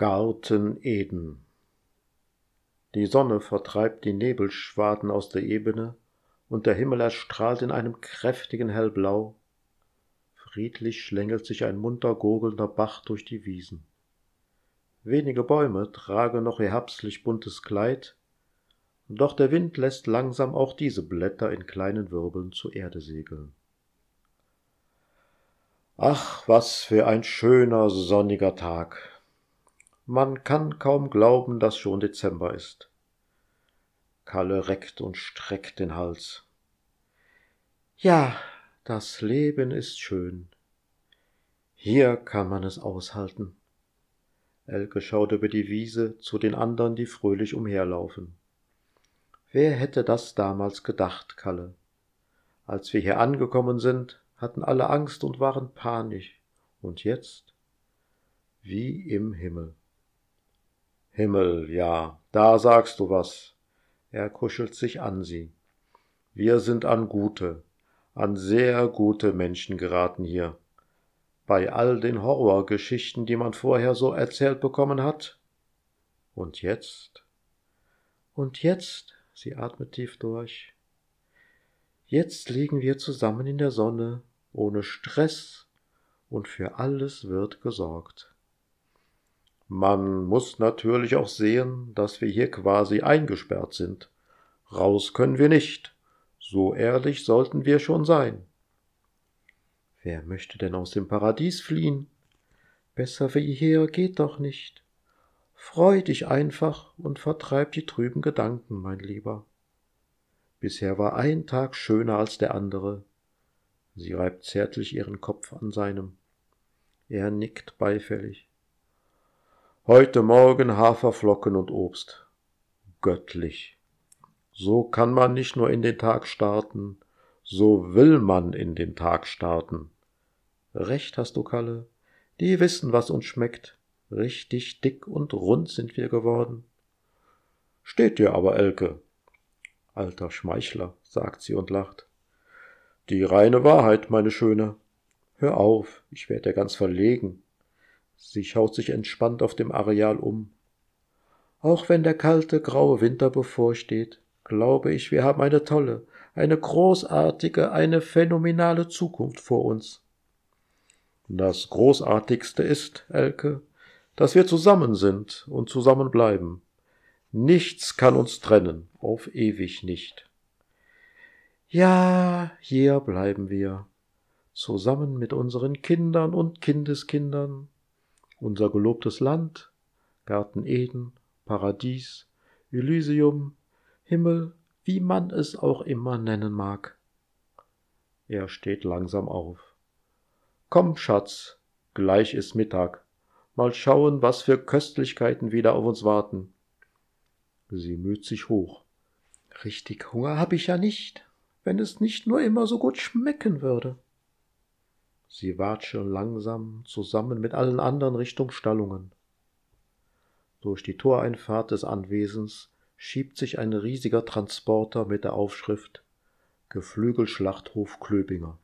Garten Eden Die Sonne vertreibt die Nebelschwaden aus der Ebene, und der Himmel erstrahlt in einem kräftigen Hellblau. Friedlich schlängelt sich ein munter gurgelnder Bach durch die Wiesen. Wenige Bäume tragen noch ihr herbstlich buntes Kleid, doch der Wind lässt langsam auch diese Blätter in kleinen Wirbeln zur Erde segeln. Ach, was für ein schöner sonniger Tag. Man kann kaum glauben, dass schon Dezember ist. Kalle reckt und streckt den Hals. Ja, das Leben ist schön. Hier kann man es aushalten. Elke schaut über die Wiese zu den anderen, die fröhlich umherlaufen. Wer hätte das damals gedacht, Kalle? Als wir hier angekommen sind, hatten alle Angst und waren panisch. Und jetzt? Wie im Himmel. Himmel, ja, da sagst du was. Er kuschelt sich an sie. Wir sind an gute, an sehr gute Menschen geraten hier. Bei all den Horrorgeschichten, die man vorher so erzählt bekommen hat. Und jetzt? Und jetzt, sie atmet tief durch. Jetzt liegen wir zusammen in der Sonne, ohne Stress, und für alles wird gesorgt. Man muss natürlich auch sehen, dass wir hier quasi eingesperrt sind. Raus können wir nicht. So ehrlich sollten wir schon sein. Wer möchte denn aus dem Paradies fliehen? Besser wie hier geht doch nicht. Freu dich einfach und vertreib die trüben Gedanken, mein Lieber. Bisher war ein Tag schöner als der andere. Sie reibt zärtlich ihren Kopf an seinem. Er nickt beifällig. Heute Morgen Haferflocken und Obst. Göttlich. So kann man nicht nur in den Tag starten, so will man in den Tag starten. Recht hast du, Kalle. Die wissen, was uns schmeckt. Richtig dick und rund sind wir geworden. Steht dir aber, Elke. Alter Schmeichler, sagt sie und lacht. Die reine Wahrheit, meine Schöne. Hör auf, ich werd ja ganz verlegen. Sie schaut sich entspannt auf dem Areal um. Auch wenn der kalte, graue Winter bevorsteht, glaube ich, wir haben eine tolle, eine großartige, eine phänomenale Zukunft vor uns. Das Großartigste ist, Elke, dass wir zusammen sind und zusammen bleiben. Nichts kann uns trennen, auf ewig nicht. Ja, hier bleiben wir, zusammen mit unseren Kindern und Kindeskindern, unser gelobtes Land, Garten Eden, Paradies, Elysium, Himmel, wie man es auch immer nennen mag. Er steht langsam auf. Komm, Schatz, gleich ist Mittag. Mal schauen, was für Köstlichkeiten wieder auf uns warten. Sie müht sich hoch. Richtig Hunger hab ich ja nicht, wenn es nicht nur immer so gut schmecken würde. Sie watscheln langsam zusammen mit allen anderen Richtung Stallungen. Durch die Toreinfahrt des Anwesens schiebt sich ein riesiger Transporter mit der Aufschrift Geflügelschlachthof Klöbinger.